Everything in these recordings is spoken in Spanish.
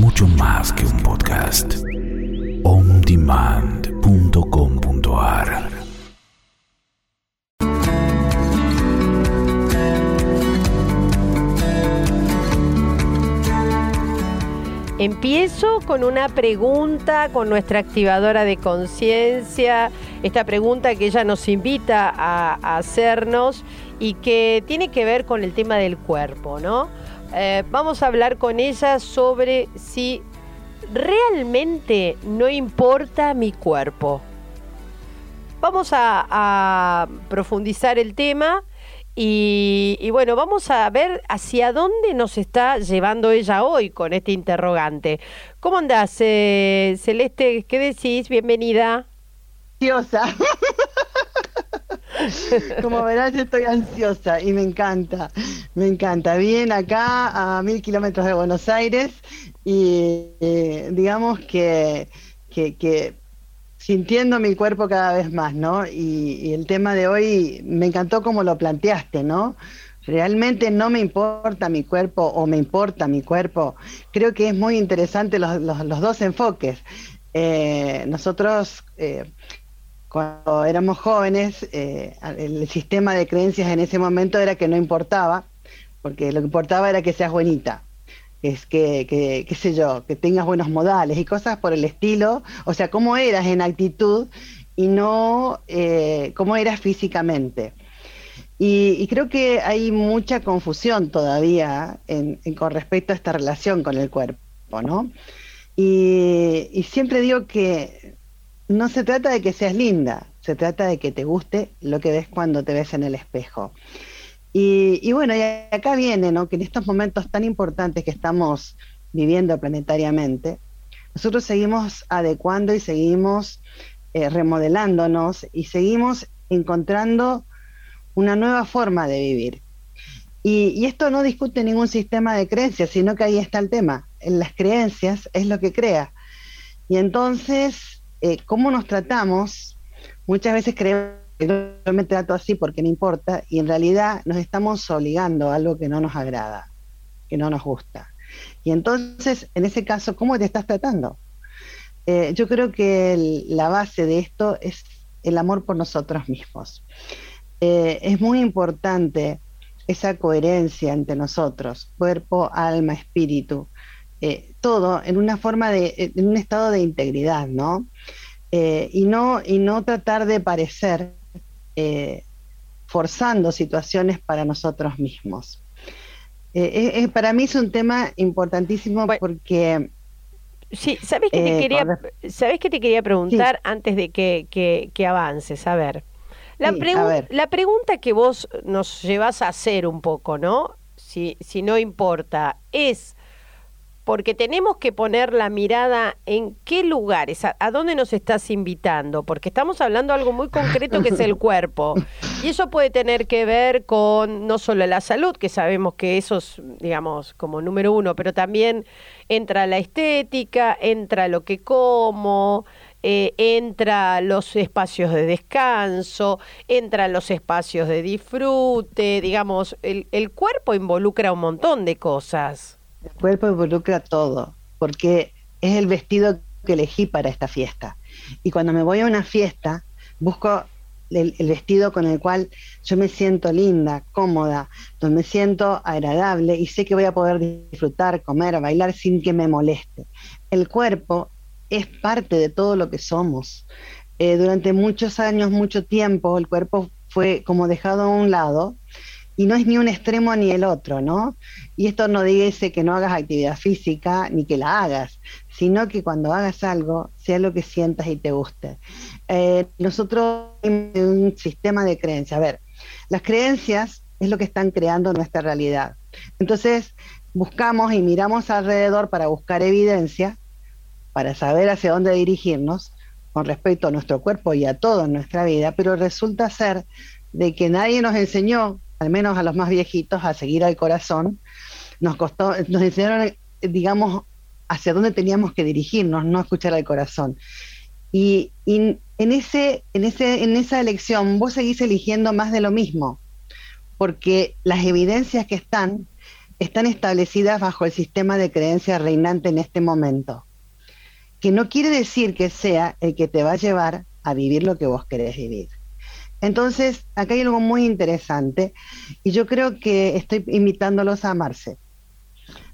mucho más que un podcast. ondemand.com.ar Empiezo con una pregunta con nuestra activadora de conciencia, esta pregunta que ella nos invita a, hacernos y que tiene que ver con el tema del cuerpo, ¿no? Eh, vamos a hablar con ella sobre si realmente no importa mi cuerpo. Vamos a profundizar el tema y, bueno, vamos a ver hacia dónde nos está llevando ella hoy con este interrogante. ¿Cómo andás, eh, Celeste? ¿Qué decís? Bienvenida. Ansiosa. Como verás, estoy ansiosa y me encanta, me encanta. Bien acá a mil kilómetros de Buenos Aires y eh, digamos que, que, que sintiendo mi cuerpo cada vez más, ¿no? Y, el tema de hoy me encantó como lo planteaste, ¿no? Realmente no me importa mi cuerpo o me importa mi cuerpo. Creo que es muy interesante los, dos enfoques. Eh, nosotros, eh, cuando éramos jóvenes, eh, el sistema de creencias en ese momento era que no importaba, porque lo que importaba era que seas buenita es que, que, qué sé yo, que tengas buenos modales y cosas por el estilo, o sea, cómo eras en actitud y no eh, cómo eras físicamente. Y, creo que hay mucha confusión todavía en, con respecto a esta relación con el cuerpo, ¿no? Y siempre digo que no se trata de que seas linda, se trata de que te guste lo que ves cuando te ves en el espejo. Y, bueno, y acá viene, ¿no? Que en estos momentos tan importantes que estamos viviendo planetariamente, nosotros seguimos adecuando y seguimos eh, remodelándonos y seguimos encontrando una nueva forma de vivir. Y, esto no discute ningún sistema de creencias, sino que ahí está el tema. En las creencias es lo que crea. Y entonces, eh, ¿cómo nos tratamos? Muchas veces creemos yo me trato así porque no importa y en realidad nos estamos obligando a algo que no nos agrada, que no nos gusta. Y entonces, en ese caso, ¿cómo te estás tratando? Eh, yo creo que la base de esto es el amor por nosotros mismos. Eh, es muy importante esa coherencia entre nosotros, cuerpo, alma, espíritu, eh, todo en una forma de, en un estado de integridad, ¿no? y no, y no tratar de parecer eh, forzando situaciones para nosotros mismos. Eh, eh, para mí es un tema importantísimo porque... Sí, ¿sabes qué te, quería, ¿sabes que te quería preguntar antes de que, que, avances? A ver. La, la pregunta que vos nos llevas a hacer un poco, ¿no? Si, si no importa, es porque tenemos que poner la mirada en qué lugares, a, dónde nos estás invitando, porque estamos hablando de algo muy concreto que es el cuerpo. Y eso puede tener que ver con no solo la salud, que sabemos que eso es, digamos, como número uno, pero también entra la estética, entra lo que como, eh, entra los espacios de descanso, entra los espacios de disfrute, digamos, el, el cuerpo involucra un montón de cosas. El cuerpo involucra todo, porque es el vestido que elegí para esta fiesta. Y cuando me voy a una fiesta, busco el, vestido con el cual yo me siento linda, cómoda, donde me siento agradable y sé que voy a poder disfrutar, comer, bailar sin que me moleste. El cuerpo es parte de todo lo que somos. Eh, durante muchos años, mucho tiempo, el cuerpo fue como dejado a un lado y no es ni un extremo ni el otro, ¿no? Y esto no dice que no hagas actividad física ni que la hagas, sino que cuando hagas algo sea lo que sientas y te guste. Eh, nosotros tenemos un sistema de creencias. A ver, las creencias es lo que están creando nuestra realidad. Entonces, buscamos y miramos alrededor para buscar evidencia, para saber hacia dónde dirigirnos con respecto a nuestro cuerpo y a todo en nuestra vida, pero resulta ser de que nadie nos enseñó al menos a los más viejitos, a seguir al corazón, nos costó, nos enseñaron, digamos, hacia dónde teníamos que dirigirnos, no escuchar al corazón. Y, en, ese, en, ese, en esa elección vos seguís eligiendo más de lo mismo, porque las evidencias que están están establecidas bajo el sistema de creencias reinante en este momento, que no quiere decir que sea el que te va a llevar a vivir lo que vos querés vivir. Entonces, acá hay algo muy interesante y yo creo que estoy invitándolos a amarse,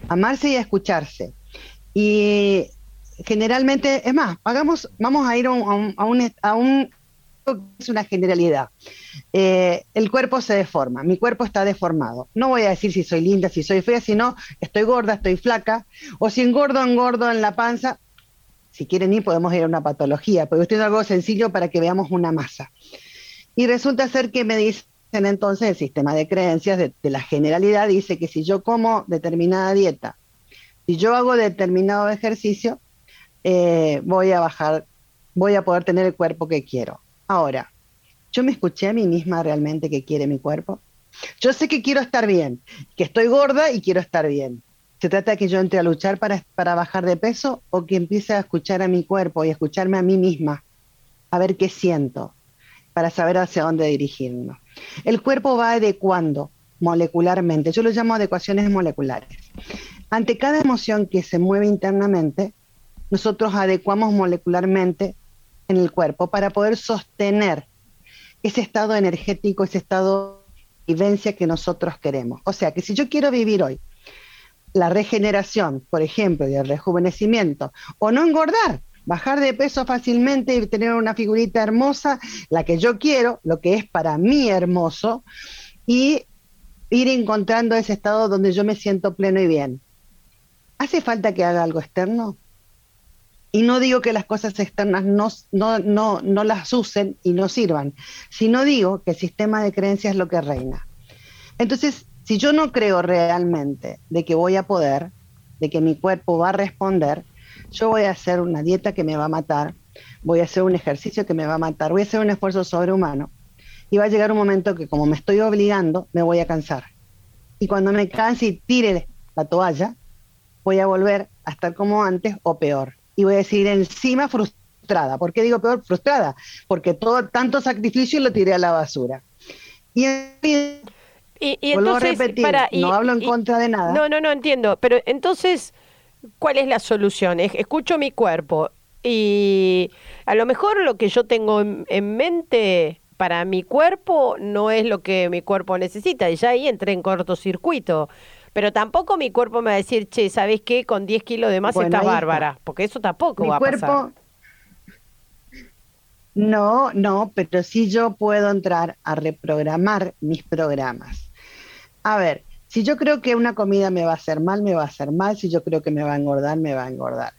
amarse y a escucharse. Y generalmente, es más, hagamos, vamos a ir a un, a un, es una generalidad. Eh, el cuerpo se deforma, mi cuerpo está deformado. No voy a decir si soy linda, si soy fea, sino estoy gorda, estoy flaca, o si engordo, engordo en la panza. Si quieren ir, podemos ir a una patología, pero estoy algo sencillo para que veamos una masa. Y resulta ser que me dicen entonces el sistema de creencias de, la generalidad dice que si yo como determinada dieta, si yo hago determinado ejercicio, eh, voy a bajar, voy a poder tener el cuerpo que quiero. Ahora, yo me escuché a mí misma realmente que quiere mi cuerpo. Yo sé que quiero estar bien, que estoy gorda y quiero estar bien. ¿Se trata de que yo entre a luchar para, para bajar de peso o que empiece a escuchar a mi cuerpo y a escucharme a mí misma, a ver qué siento? Para saber hacia dónde dirigirnos. El cuerpo va adecuando molecularmente, yo lo llamo adecuaciones moleculares. Ante cada emoción que se mueve internamente, nosotros adecuamos molecularmente en el cuerpo para poder sostener ese estado energético, ese estado de vivencia que nosotros queremos. O sea que si yo quiero vivir hoy la regeneración, por ejemplo, y el rejuvenecimiento, o no engordar, bajar de peso fácilmente y tener una figurita hermosa, la que yo quiero, lo que es para mí hermoso, y ir encontrando ese estado donde yo me siento pleno y bien. ¿Hace falta que haga algo externo? Y no digo que las cosas externas no, no, no, no las usen y no sirvan, sino digo que el sistema de creencias es lo que reina. Entonces, si yo no creo realmente de que voy a poder, de que mi cuerpo va a responder, yo voy a hacer una dieta que me va a matar, voy a hacer un ejercicio que me va a matar, voy a hacer un esfuerzo sobrehumano y va a llegar un momento que como me estoy obligando, me voy a cansar. Y cuando me canse y tire la toalla, voy a volver a estar como antes o peor. Y voy a decir encima frustrada. ¿Por qué digo peor? Frustrada. Porque todo tanto sacrificio lo tiré a la basura. Y, y, vuelvo a repetir, no hablo en contra de nada. No, no, no entiendo. Pero entonces ¿cuál es la solución? Escucho mi cuerpo y a lo mejor lo que yo tengo en, mente para mi cuerpo no es lo que mi cuerpo necesita y ya ahí entré en cortocircuito. Pero tampoco mi cuerpo me va a decir, che, ¿sabes qué? Con 10 kilos de más estás bárbara, porque eso tampoco va a pasar. No, no, pero sí yo puedo entrar a reprogramar mis programas. A ver, si yo creo que una comida me va a hacer mal, me va a hacer mal. Si yo creo que me va a engordar, me va a engordar.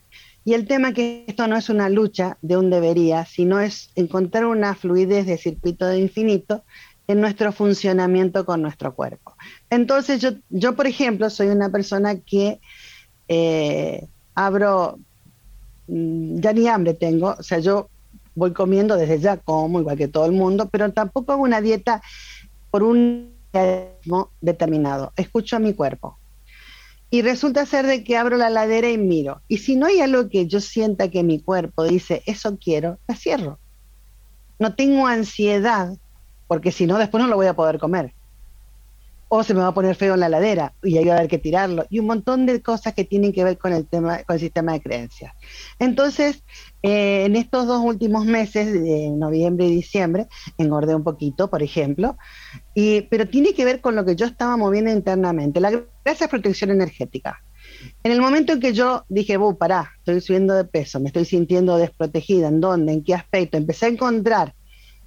Y el tema que esto no es una lucha de un debería, sino es encontrar una fluidez de circuito de infinito en nuestro funcionamiento con nuestro cuerpo. Entonces yo, yo por ejemplo, soy una persona que eh, abro, mm, ya ni hambre tengo, o sea, yo voy comiendo desde ya, como igual que todo el mundo, pero tampoco hago una dieta por un determinado. Escucho a mi cuerpo. Y resulta ser de que abro la ladera y miro. Y si no hay algo que yo sienta que mi cuerpo dice, eso quiero, la cierro. No tengo ansiedad, porque si no, después no lo voy a poder comer o se me va a poner feo en la ladera y hay que haber que tirarlo y un montón de cosas que tienen que ver con el tema con el sistema de creencias entonces eh, en estos dos últimos meses de noviembre y diciembre engordé un poquito por ejemplo y pero tiene que ver con lo que yo estaba moviendo internamente la gracia es protección energética en el momento en que yo dije, bu, pará, estoy subiendo de peso, me estoy sintiendo desprotegida, ¿en dónde? ¿En qué aspecto? Empecé a encontrar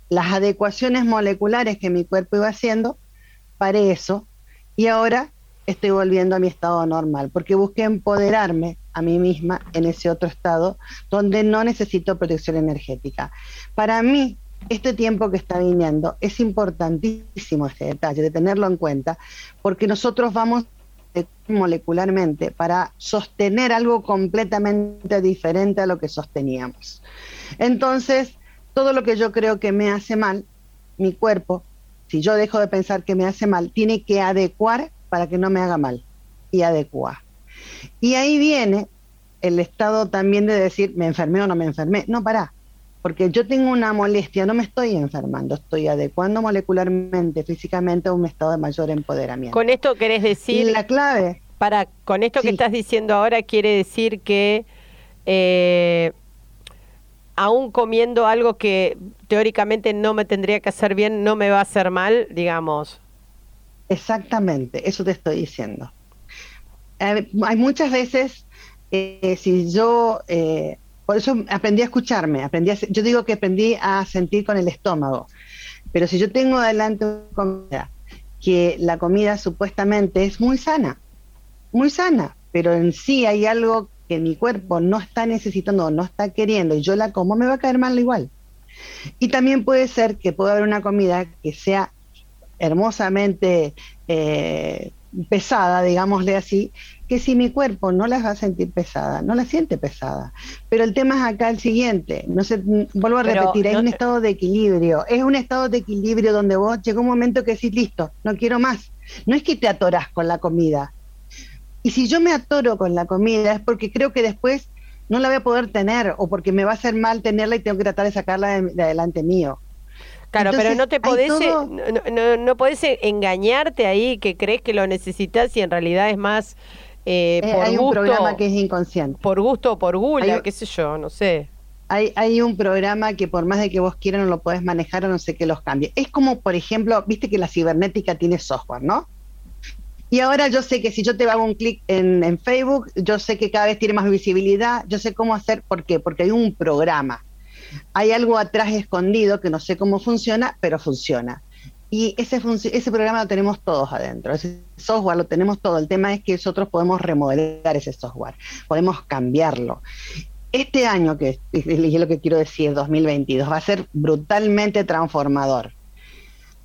las adecuaciones moleculares que mi cuerpo iba haciendo, para eso y ahora estoy volviendo a mi estado normal, porque busqué empoderarme a mí misma en ese otro estado donde no necesito protección energética. Para mí, este tiempo que está viniendo es importantísimo este detalle, de tenerlo en cuenta, porque nosotros vamos molecularmente para sostener algo completamente diferente a lo que sosteníamos. Entonces, todo lo que yo creo que me hace mal, mi cuerpo si yo dejo de pensar que me hace mal, tiene que adecuar para que no me haga mal y adecua. Y ahí viene el estado también de decir, me enfermé o no me enfermé. No, para. porque yo tengo una molestia, no me estoy enfermando, estoy adecuando molecularmente, físicamente a un estado de mayor empoderamiento. Con esto querés decir... Y la clave... Para, con esto que estás diciendo ahora quiere decir que eh, aún comiendo algo que teóricamente no me tendría que hacer bien, no me va a hacer mal, digamos. Exactamente, eso te estoy diciendo. Eh, hay muchas veces, eh, si yo por eso aprendí a escucharme, aprendí yo digo que aprendí a sentir con el estómago. Pero si yo tengo adelante comida, que la comida supuestamente es muy sana, muy sana, pero en sí hay algo que mi cuerpo no está necesitando, no está queriendo, y yo la como, me va a caer mal igual. Y también puede ser que pueda haber una comida que sea hermosamente eh, pesada, digámosle así, que si mi cuerpo no las va a sentir pesada, no la siente pesada. Pero el tema es acá el siguiente, no sé, vuelvo a repetir, hay un estado de equilibrio, es un estado de equilibrio donde vos llega un momento que decís, listo, no quiero más. No es que te atoras con la comida. Y si yo me atoro con la comida es porque creo que después no la voy a poder tener o porque me va a hacer mal tenerla y tengo que tratar de sacarla de, adelante mío. Claro, pero no te podés, no, no, podés engañarte ahí que crees que lo necesitas y en realidad es más eh, eh, hay un programa que es inconsciente. Por gusto o por gula, qué sé yo, no sé. Hay, hay un programa que por más de que vos quieras no lo podés manejar o no sé qué los cambie. Es como, por ejemplo, viste que la cibernética tiene software, ¿no? Y ahora yo sé que si yo te hago un clic en, Facebook, yo sé que cada vez tiene más visibilidad, yo sé cómo hacer, ¿por qué? Porque hay un programa. Hay algo atrás escondido que no sé cómo funciona, pero funciona. Y ese, ese programa lo tenemos todos adentro, ese software lo tenemos todo. El tema es que nosotros podemos remodelar ese software, podemos cambiarlo. Este año, que es lo que quiero decir, 2022, va a ser brutalmente transformador.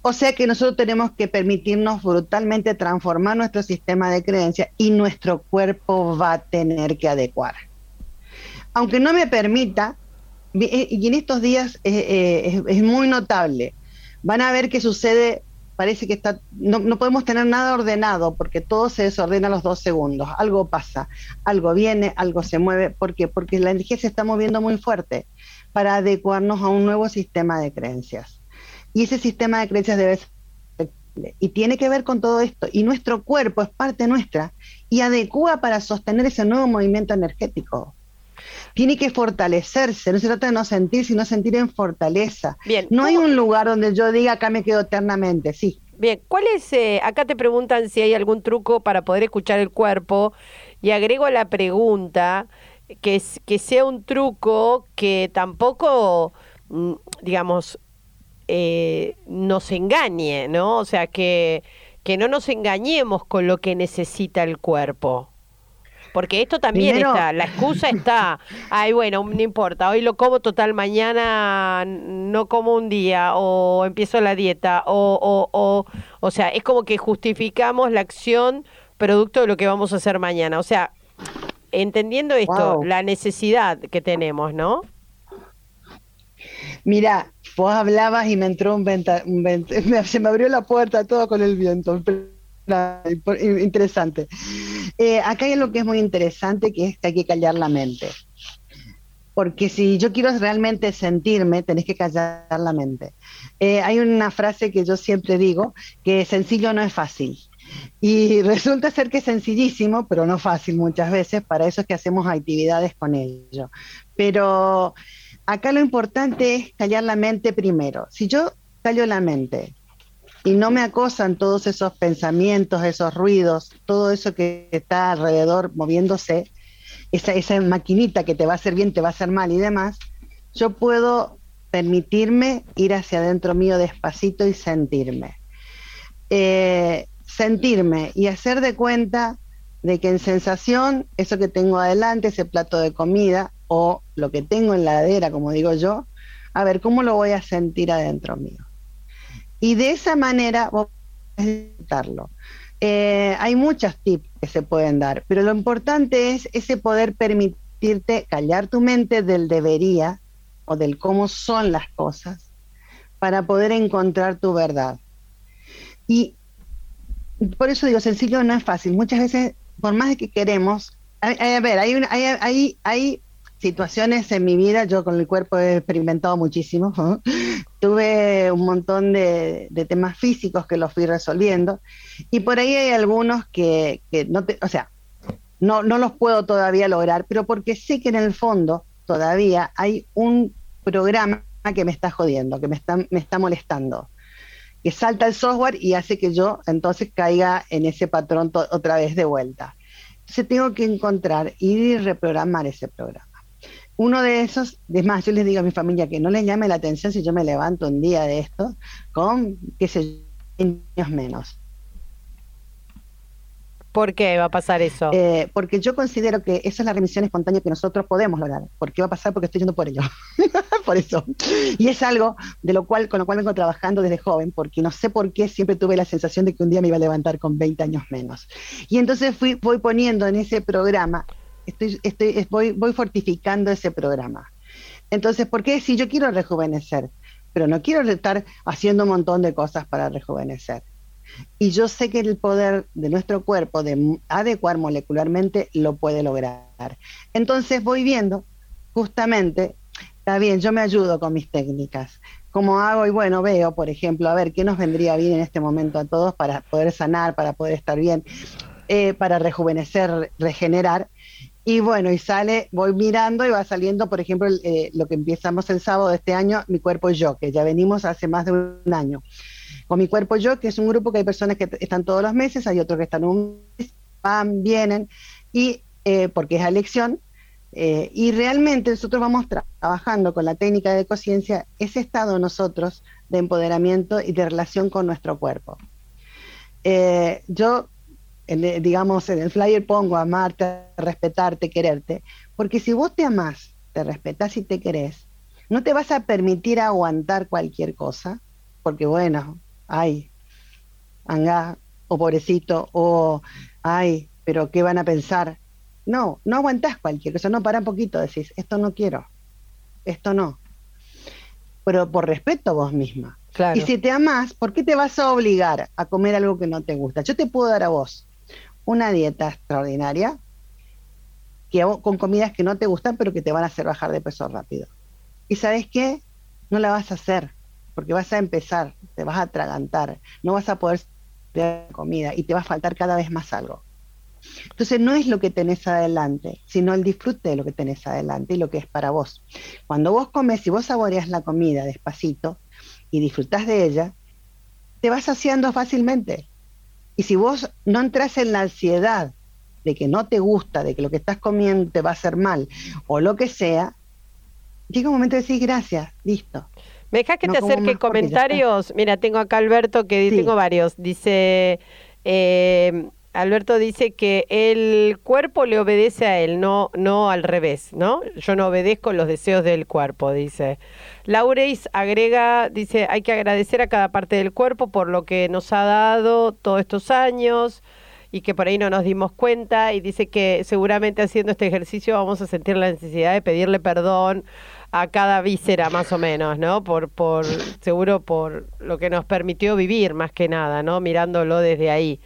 O sea que nosotros tenemos que permitirnos brutalmente transformar nuestro sistema de creencias y nuestro cuerpo va a tener que adecuar. Aunque no me permita, y en estos días es, es muy notable, van a ver qué sucede, parece que está, no, podemos tener nada ordenado porque todo se desordena a los dos segundos, algo pasa, algo viene, algo se mueve, ¿por qué? Porque la energía se está moviendo muy fuerte para adecuarnos a un nuevo sistema de creencias. Y ese sistema de creencias debe ser y tiene que ver con todo esto. Y nuestro cuerpo es parte nuestra y adecua para sostener ese nuevo movimiento energético tiene que fortalecerse, no se trata de no sentir, sino sentir en fortaleza. Bien, no hay un lugar donde yo diga acá me quedo eternamente, sí. Bien, ¿cuál es, eh, acá te preguntan si hay algún truco para poder escuchar el cuerpo y agrego la pregunta que, que sea un truco que tampoco, mm, digamos, eh, nos engañe, ¿no? O sea, que, que no nos engañemos con lo que necesita el cuerpo. Porque esto también está, la excusa está, ay, bueno, no importa, hoy lo como total, mañana no como un día, o empiezo la dieta, o, o, o, o sea, es como que justificamos la acción producto de lo que vamos a hacer mañana. O sea, entendiendo esto, la necesidad que tenemos, ¿no? Mira, vos hablabas y me entró un venta, se me abrió la puerta todo con el viento. Interesante. Eh, acá hay algo que es muy interesante, que es que hay que callar la mente. Porque si yo quiero realmente sentirme, tenés que callar la mente. Eh, hay una frase que yo siempre digo, que sencillo no es fácil. Y resulta ser que es sencillísimo, pero no fácil muchas veces, para eso es que hacemos actividades con ello. Pero acá lo importante es callar la mente primero. Si yo callo la mente, y no me acosan todos esos pensamientos, esos ruidos, todo eso que está alrededor moviéndose, esa, esa maquinita que te va a hacer bien, te va a hacer mal y demás, yo puedo permitirme ir hacia adentro mío despacito y sentirme. Eh, sentirme y hacer de cuenta de que en sensación, eso que tengo adelante, ese plato de comida o lo que tengo en la ladera, como digo yo, a ver, ¿cómo lo voy a sentir adentro mío? Y de esa manera vos podés eh, hay muchos tips que se pueden dar, pero lo importante es ese poder permitirte callar tu mente del debería o del cómo son las cosas para poder encontrar tu verdad. Y por eso digo, sencillo no es fácil. Muchas veces, por más de que queremos, a, ver, hay, hay, hay situaciones en mi vida, yo con el cuerpo he experimentado muchísimo, tuve un montón de, temas físicos que los fui resolviendo y por ahí hay algunos que, no te, o sea, no, no los puedo todavía lograr, pero porque sé que en el fondo todavía hay un programa que me está jodiendo, que me está, me está molestando, que salta el software y hace que yo entonces caiga en ese patrón otra vez de vuelta. Entonces tengo que encontrar, y reprogramar ese programa. Uno de esos, es más, yo les digo a mi familia que no les llame la atención si yo me levanto un día de esto con, qué sé yo, años menos. ¿Por qué va a pasar eso? Eh, porque yo considero que esa es la remisión espontánea que nosotros podemos lograr. ¿Por qué va a pasar? Porque estoy yendo por ello. por eso. Y es algo de lo cual, con lo cual vengo trabajando desde joven, porque no sé por qué siempre tuve la sensación de que un día me iba a levantar con 20 años menos. Y entonces fui, voy poniendo en ese programa, estoy, estoy, voy, voy fortificando ese programa. Entonces, ¿por qué si yo quiero rejuvenecer? Pero no quiero estar haciendo un montón de cosas para rejuvenecer y yo sé que el poder de nuestro cuerpo de adecuar molecularmente lo puede lograr. Entonces voy viendo, justamente, está bien, yo me ayudo con mis técnicas. ¿Cómo hago? Y bueno, veo, por ejemplo, a ver qué nos vendría bien en este momento a todos para poder sanar, para poder estar bien, eh, para rejuvenecer, regenerar. Y bueno, y sale, voy mirando y va saliendo, por ejemplo, eh, lo que empezamos el sábado de este año, Mi Cuerpo Yo, que ya venimos hace más de un año con mi cuerpo yo, que es un grupo que hay personas que están todos los meses, hay otros que están un mes, van, vienen, y eh, porque es elección, eh, y realmente nosotros vamos trabajando con la técnica de conciencia ese estado nosotros de empoderamiento y de relación con nuestro cuerpo. Eh, yo, digamos, en el flyer pongo amarte, respetarte, quererte, porque si vos te amás, te respetas y te querés, no te vas a permitir aguantar cualquier cosa, porque bueno, ay, anga, o pobrecito, o ay, pero ¿qué van a pensar? No, no aguantás cualquier cosa, no, para un poquito, decís, esto no quiero, esto no. Pero por respeto a vos misma. Y si te amás, ¿por qué te vas a obligar a comer algo que no te gusta? Yo te puedo dar a vos una dieta extraordinaria que con comidas que no te gustan, pero que te van a hacer bajar de peso rápido. ¿Y sabes qué? No la vas a hacer porque vas a empezar, te vas a atragantar, no vas a poder tener comida y te va a faltar cada vez más algo. Entonces no es lo que tenés adelante, sino el disfrute de lo que tenés adelante y lo que es para vos. Cuando vos comes y vos saboreas la comida despacito y disfrutás de ella, te vas haciendo fácilmente. Y si vos no entras en la ansiedad de que no te gusta, de que lo que estás comiendo te va a hacer mal o lo que sea, llega un momento de decir gracias, listo. ¿Me dejas que te acerque comentarios? Mira, tengo acá Alberto que tengo varios. Dice, eh, Alberto dice que el cuerpo le obedece a él, no, no al revés, ¿no? Yo no obedezco los deseos del cuerpo, dice. Laureis agrega, dice, hay que agradecer a cada parte del cuerpo por lo que nos ha dado todos estos años y que por ahí no nos dimos cuenta y dice que seguramente haciendo este ejercicio vamos a sentir la necesidad de pedirle perdón a cada víscera más o menos, ¿no? Por, por, seguro por lo que nos permitió vivir más que nada, ¿no? Mirándolo desde ahí.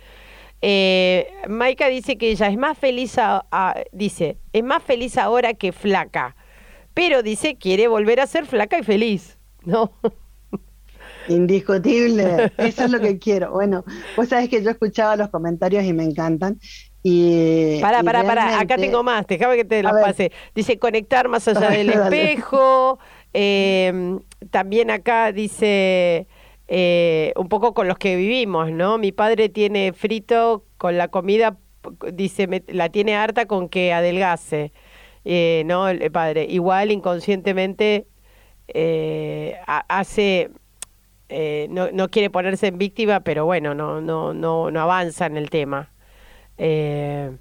Eh, Maika dice que ella es más feliz, dice, es más feliz ahora que flaca, pero dice quiere volver a ser flaca y feliz, ¿no? Indiscutible, eso es lo que quiero. Bueno, vos sabés que yo escuchaba los comentarios y me encantan. Y, pará, pará, pará, acá tengo más, déjame que te la pase. Dice conectar más allá del espejo. Em, también acá dice eh, un poco con los que vivimos, ¿no? Mi padre tiene frito con la comida, dice, la tiene harta con que adelgase, eh, ¿no? El padre. Igual inconscientemente eh, hace. no, no quiere ponerse en víctima, pero bueno, no, no, no, no avanza en el tema. Eh,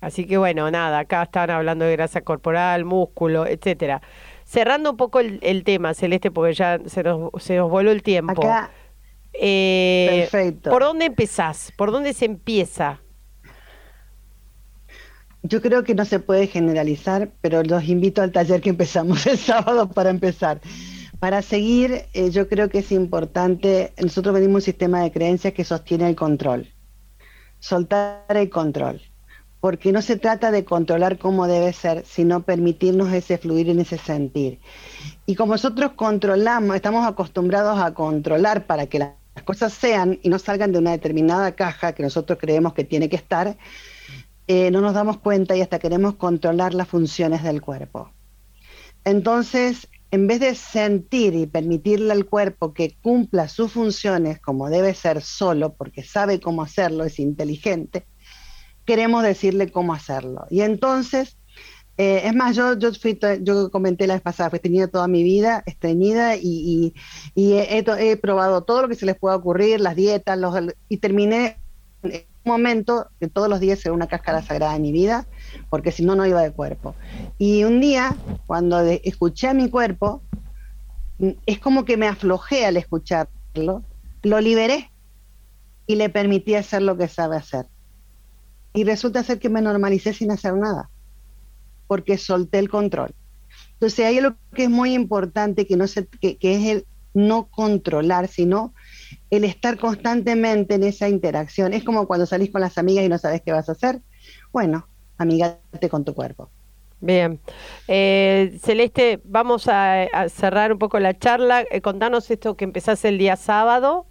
así que bueno, nada, acá están hablando de grasa corporal, músculo, etcétera. Cerrando un poco el, tema, Celeste, porque ya se nos, se nos voló el tiempo. Eh, perfecto. ¿Por dónde empezás? ¿Por dónde se empieza? Yo creo que no se puede generalizar, pero los invito al taller que empezamos el sábado para empezar. Para seguir, eh, yo creo que es importante, nosotros venimos un sistema de creencias que sostiene el control soltar el control. Porque no se trata de controlar cómo debe ser, sino permitirnos ese fluir en ese sentir. Y como nosotros controlamos, estamos acostumbrados a controlar para que las cosas sean y no salgan de una determinada caja que nosotros creemos que tiene que estar, eh, no nos damos cuenta y hasta queremos controlar las funciones del cuerpo. Entonces, en vez de sentir y permitirle al cuerpo que cumpla sus funciones como debe ser solo, porque sabe cómo hacerlo, es inteligente, queremos decirle cómo hacerlo. Y entonces, eh, es más, yo, yo, fui, yo comenté la vez pasada, fui estreñida toda mi vida, estreñida, y, y, he, he, probado todo lo que se les pueda ocurrir, las dietas, los, y terminé en un momento que todos los días era una cáscara sagrada de mi vida, porque si no, no iba de cuerpo. Y un día, cuando escuché a mi cuerpo, mm, es como que me aflojé al escucharlo, lo liberé y le permití hacer lo que sabe hacer y resulta ser que me normalicé sin hacer nada, porque solté el control. Entonces hay algo que es muy importante, que, no se, que, es el no controlar, sino el estar constantemente en esa interacción. Es como cuando salís con las amigas y no sabes qué vas a hacer. Bueno, amigate con tu cuerpo. Bien. Eh, Celeste, vamos a, cerrar un poco la charla. Eh, contanos esto que empezás el día sábado.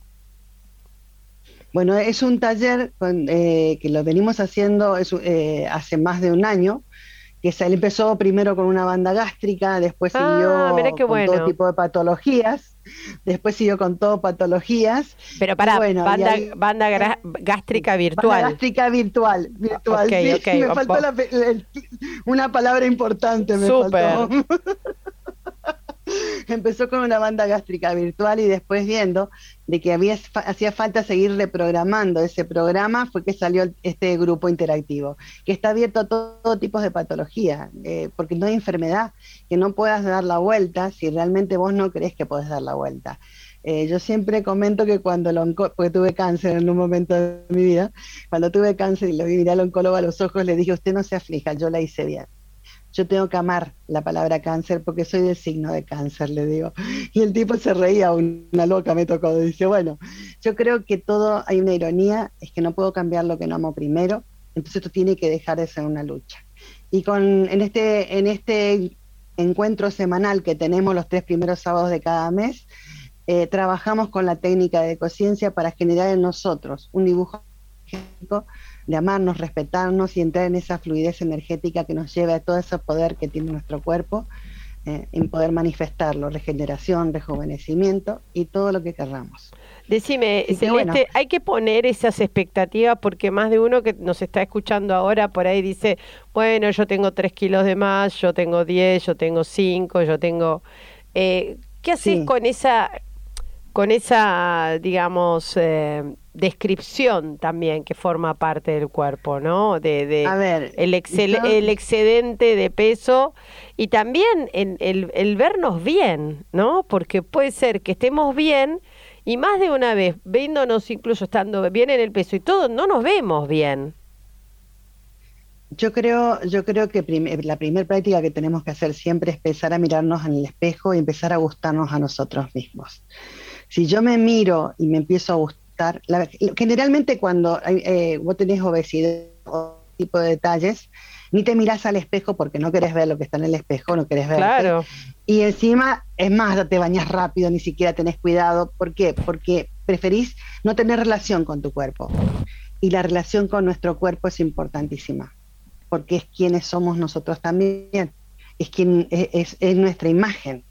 Bueno, es un taller eh, que lo venimos haciendo eh, hace más de un año, que se empezó primero con una banda gástrica, después ah, siguió con todo tipo de patologías, después siguió con todo patologías. Pero para, banda, gástrica virtual. Banda gástrica virtual, virtual. sí, me faltó una palabra importante, me faltó. empezó con una banda gástrica virtual y después viendo de que había, hacía falta seguir reprogramando ese programa, fue que salió este grupo interactivo, que está abierto a todo, tipo de patología, eh, porque no hay enfermedad que no puedas dar la vuelta si realmente vos no crees que podés dar la vuelta. Eh, yo siempre comento que cuando lo porque tuve cáncer en un momento de mi vida, cuando tuve cáncer y lo vi al oncólogo a los ojos, le dije, usted no se aflija, yo la hice bien yo tengo que amar la palabra cáncer porque soy del signo de cáncer, le digo. Y el tipo se reía, una loca me tocó, dice, bueno, yo creo que todo hay una ironía, es que no puedo cambiar lo que no amo primero, entonces esto tiene que dejar de ser una lucha. Y con, en, este, en este encuentro semanal que tenemos los tres primeros sábados de cada mes, eh, trabajamos con la técnica de ecociencia para generar en nosotros un dibujo de amarnos, respetarnos y entrar en esa fluidez energética que nos lleva a todo ese poder que tiene nuestro cuerpo, eh, en poder manifestarlo, regeneración, rejuvenecimiento y todo lo que querramos. Decime, Celeste, hay que poner esas expectativas porque más de uno que nos está escuchando ahora por ahí dice, bueno, yo tengo tres kilos de más, yo tengo diez, yo tengo cinco, yo tengo... Eh, ¿Qué haces con esa, con esa, digamos, eh, descripción también que forma parte del cuerpo, ¿no? De, de el, el excedente de peso y también el, el, vernos bien, ¿no? Porque puede ser que estemos bien y más de una vez, viéndonos incluso estando bien en el peso y todo, no nos vemos bien. Yo creo, yo creo que la primera práctica que tenemos que hacer siempre es empezar a mirarnos en el espejo y empezar a gustarnos a nosotros mismos. Si yo me miro y me empiezo a gustar, generalmente cuando eh, vos tenés obesidad o tipo de detalles, ni te mirás al espejo porque no querés ver lo que está en el espejo, no querés ver. Claro. Y encima, es más, te bañas rápido, ni siquiera tenés cuidado. ¿Por qué? Porque preferís no tener relación con tu cuerpo. Y la relación con nuestro cuerpo es importantísima, porque es quienes somos nosotros también, es, quien, es, es nuestra imagen.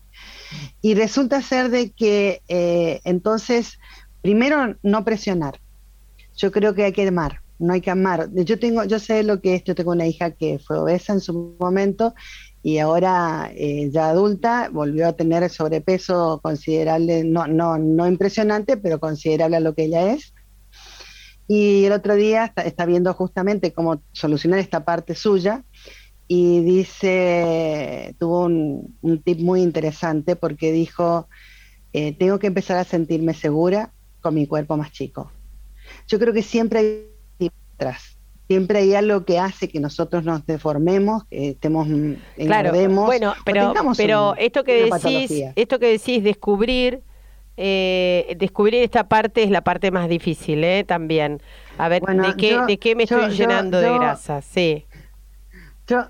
Y resulta ser de que eh, entonces Primero, no presionar. Yo creo que hay que amar, no hay que amar. Yo tengo, yo sé lo que es, yo tengo una hija que fue obesa en su momento y ahora eh, ya adulta volvió a tener sobrepeso considerable, no, no, no impresionante, pero considerable a lo que ella es. Y el otro día está, viendo justamente cómo solucionar esta parte suya y dice, tuvo un, tip muy interesante porque dijo, eh, tengo que empezar a sentirme segura con mi cuerpo más chico. Yo creo que siempre hay atrás. Siempre hay algo que hace que nosotros nos deformemos, que estemos claro, bueno, pero, pero esto que decís, esto que decís, descubrir, eh, descubrir esta parte es la parte más difícil, ¿eh? También. A ver, ¿de, qué, ¿de qué me estoy llenando de grasa? Sí. Yo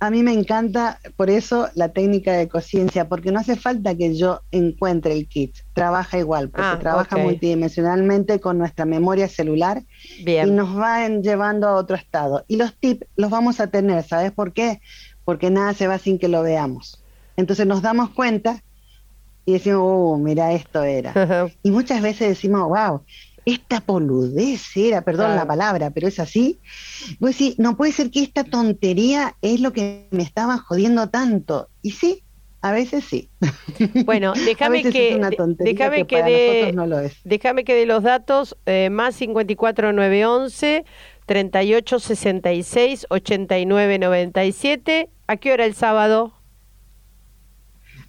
a mí me encanta por eso la técnica de conciencia, porque no hace falta que yo encuentre el kit, trabaja igual, porque ah, trabaja multidimensionalmente con nuestra memoria celular y nos va llevando a otro estado. Y los tips los vamos a tener, ¿sabes por qué? Porque nada se va sin que lo veamos. Entonces nos damos cuenta y decimos, uh, mira, esto era. y muchas veces decimos, wow, esta poludez era, perdón la palabra, pero es así. Pues sí, no puede ser que esta tontería es lo que me estaba jodiendo tanto. Y sí, a veces sí. Bueno, déjame que, déjame que, de, no déjame que de los datos eh, más 54911 3866 8997. ¿A qué hora el sábado?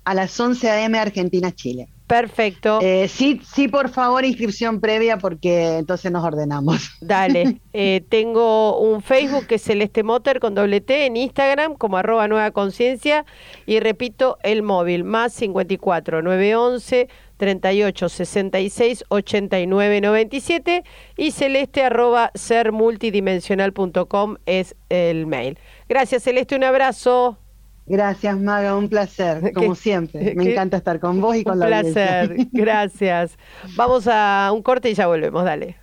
A las 11 a.m. Argentina, Chile. Perfecto. Eh, sí, sí, por favor, inscripción previa porque entonces nos ordenamos. Dale. Eh, tengo un Facebook que es Celeste Motor con doble T, en Instagram como arroba nueva conciencia y repito el móvil más 54 911 38 66 89 97 y celeste arroba sermultidimensional.com es el mail. Gracias Celeste, un abrazo. Gracias, Maga, un placer, como siempre. Me encanta estar con vos y con la Un placer, gracias. Vamos a un corte y ya volvemos, dale.